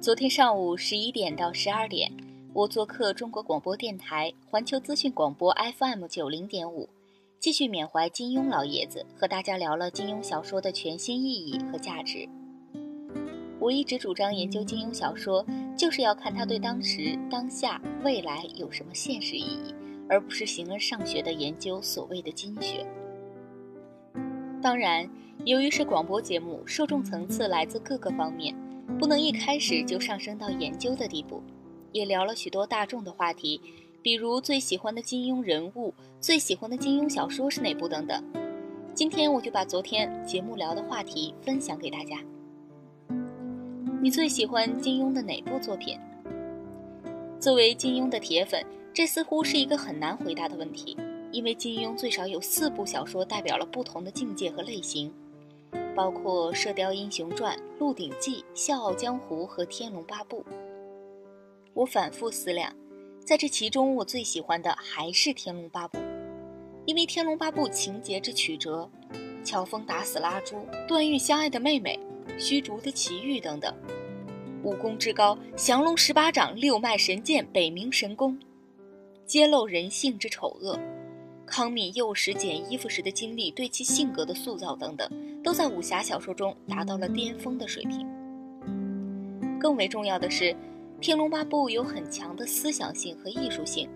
昨天上午十一点到十二点，我做客中国广播电台环球资讯广播 FM 九零点五，继续缅怀金庸老爷子，和大家聊了金庸小说的全新意义和价值。我一直主张研究金庸小说，就是要看他对当时、当下、未来有什么现实意义，而不是形而上学的研究所谓的经学。当然，由于是广播节目，受众层次来自各个方面。不能一开始就上升到研究的地步，也聊了许多大众的话题，比如最喜欢的金庸人物、最喜欢的金庸小说是哪部等等。今天我就把昨天节目聊的话题分享给大家。你最喜欢金庸的哪部作品？作为金庸的铁粉，这似乎是一个很难回答的问题，因为金庸最少有四部小说代表了不同的境界和类型。包括《射雕英雄传》《鹿鼎记》《笑傲江湖》和《天龙八部》。我反复思量，在这其中，我最喜欢的还是《天龙八部》，因为《天龙八部》情节之曲折，乔峰打死拉朱，段誉相爱的妹妹，虚竹的奇遇等等，武功之高，降龙十八掌、六脉神剑、北冥神功，揭露人性之丑恶，康敏幼时捡衣服时的经历对其性格的塑造等等。都在武侠小说中达到了巅峰的水平。更为重要的是，《天龙八部》有很强的思想性和艺术性，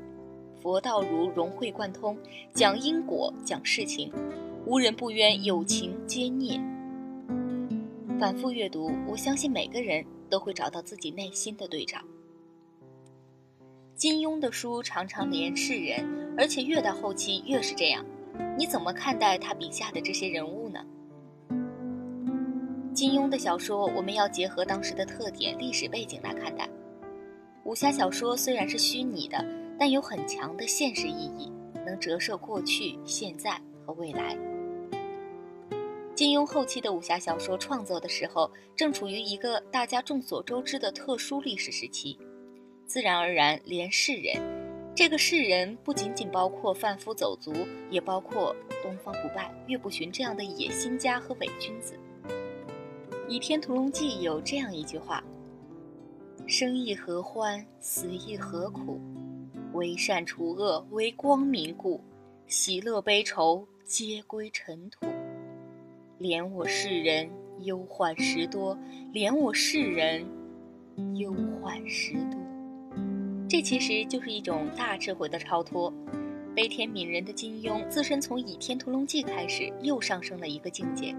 佛道儒融会贯通，讲因果，讲事情，无人不冤，有情皆孽。反复阅读，我相信每个人都会找到自己内心的对照。金庸的书常常连世人，而且越到后期越是这样。你怎么看待他笔下的这些人物呢？金庸的小说，我们要结合当时的特点、历史背景来看待。武侠小说虽然是虚拟的，但有很强的现实意义，能折射过去、现在和未来。金庸后期的武侠小说创作的时候，正处于一个大家众所周知的特殊历史时期，自然而然，连世人，这个世人不仅仅包括贩夫走卒，也包括东方不败、岳不群这样的野心家和伪君子。《倚天屠龙记》有这样一句话：“生亦何欢，死亦何苦？为善除恶，为光明故。喜乐悲愁，皆归尘土。怜我世人，忧患时多；怜我世人，忧患时多。”这其实就是一种大智慧的超脱。悲天悯人的金庸，自身从《倚天屠龙记》开始，又上升了一个境界。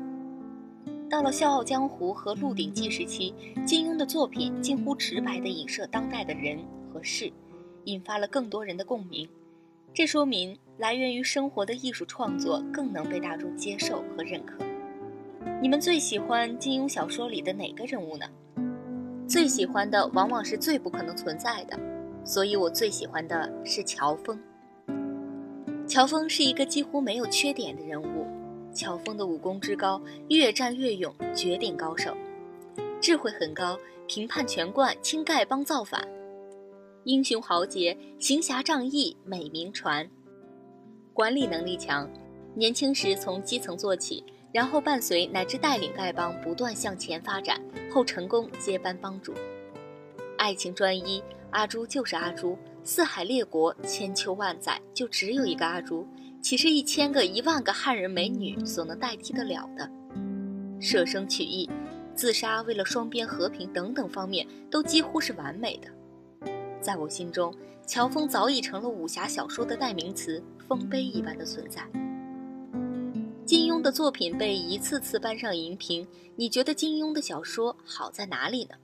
到了《笑傲江湖》和《鹿鼎记》时期，金庸的作品近乎直白地影射当代的人和事，引发了更多人的共鸣。这说明来源于生活的艺术创作更能被大众接受和认可。你们最喜欢金庸小说里的哪个人物呢？最喜欢的往往是最不可能存在的，所以我最喜欢的是乔峰。乔峰是一个几乎没有缺点的人物。乔峰的武功之高，越战越勇，绝顶高手，智慧很高，平叛权冠，清丐帮造反，英雄豪杰，行侠仗义，美名传。管理能力强，年轻时从基层做起，然后伴随乃至带领丐帮不断向前发展，后成功接班帮主。爱情专一，阿朱就是阿朱，四海列国，千秋万载，就只有一个阿朱。岂是一千个、一万个汉人美女所能代替得了的？舍生取义、自杀为了双边和平等等方面，都几乎是完美的。在我心中，乔峰早已成了武侠小说的代名词，丰碑一般的存在。金庸的作品被一次次搬上荧屏，你觉得金庸的小说好在哪里呢？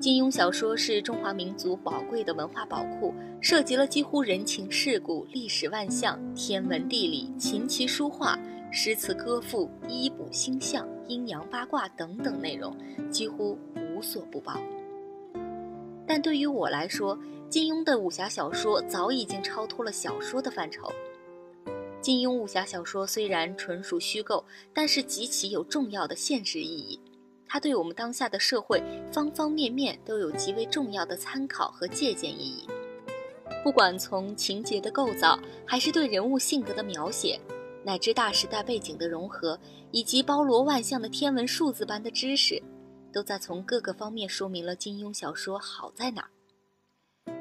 金庸小说是中华民族宝贵的文化宝库，涉及了几乎人情世故、历史万象、天文地理、琴棋书画、诗词歌赋、医卜星象、阴阳八卦等等内容，几乎无所不包。但对于我来说，金庸的武侠小说早已经超脱了小说的范畴。金庸武侠小说虽然纯属虚构，但是极其有重要的现实意义。它对我们当下的社会方方面面都有极为重要的参考和借鉴意义。不管从情节的构造，还是对人物性格的描写，乃至大时代背景的融合，以及包罗万象的天文数字般的知识，都在从各个方面说明了金庸小说好在哪儿。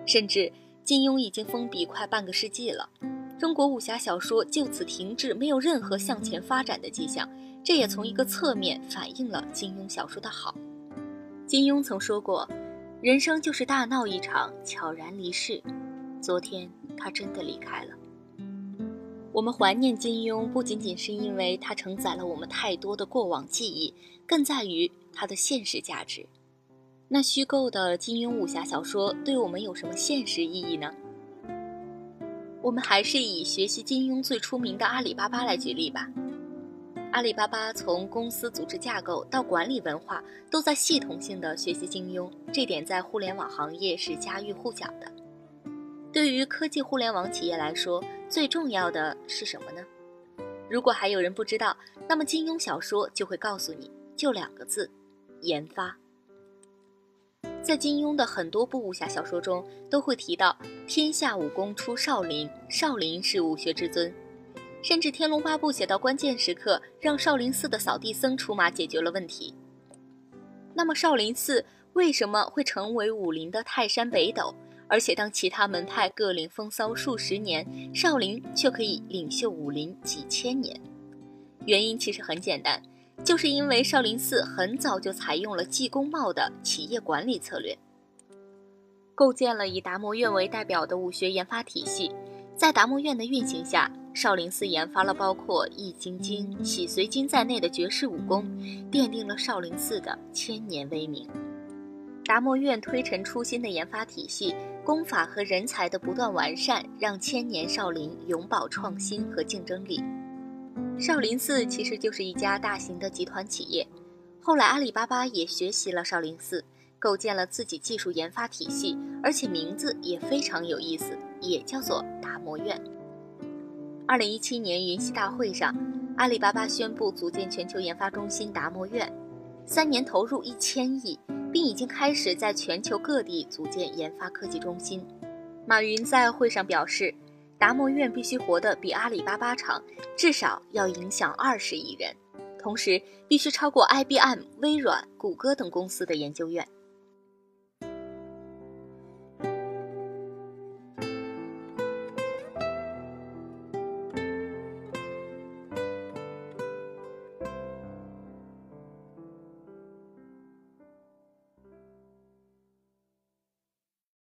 甚至金庸已经封笔快半个世纪了，中国武侠小说就此停滞，没有任何向前发展的迹象。这也从一个侧面反映了金庸小说的好。金庸曾说过：“人生就是大闹一场，悄然离世。”昨天他真的离开了。我们怀念金庸，不仅仅是因为他承载了我们太多的过往记忆，更在于他的现实价值。那虚构的金庸武侠小说对我们有什么现实意义呢？我们还是以学习金庸最出名的阿里巴巴来举例吧。阿里巴巴从公司组织架构到管理文化，都在系统性的学习金庸，这点在互联网行业是家喻户晓的。对于科技互联网企业来说，最重要的是什么呢？如果还有人不知道，那么金庸小说就会告诉你，就两个字：研发。在金庸的很多部武侠小说中，都会提到天下武功出少林，少林是武学之尊。甚至《天龙八部》写到关键时刻，让少林寺的扫地僧出马解决了问题。那么少林寺为什么会成为武林的泰山北斗？而且，当其他门派各领风骚数十年，少林却可以领袖武林几千年。原因其实很简单，就是因为少林寺很早就采用了技工帽的企业管理策略，构建了以达摩院为代表的武学研发体系。在达摩院的运行下，少林寺研发了包括《易筋经》《洗髓经》在内的绝世武功，奠定了少林寺的千年威名。达摩院推陈出新的研发体系。功法和人才的不断完善，让千年少林永葆创新和竞争力。少林寺其实就是一家大型的集团企业，后来阿里巴巴也学习了少林寺，构建了自己技术研发体系，而且名字也非常有意思，也叫做达摩院。二零一七年云栖大会上，阿里巴巴宣布组建全球研发中心达摩院，三年投入一千亿。并已经开始在全球各地组建研发科技中心。马云在会上表示，达摩院必须活得比阿里巴巴长，至少要影响二十亿人，同时必须超过 IBM、微软、谷歌等公司的研究院。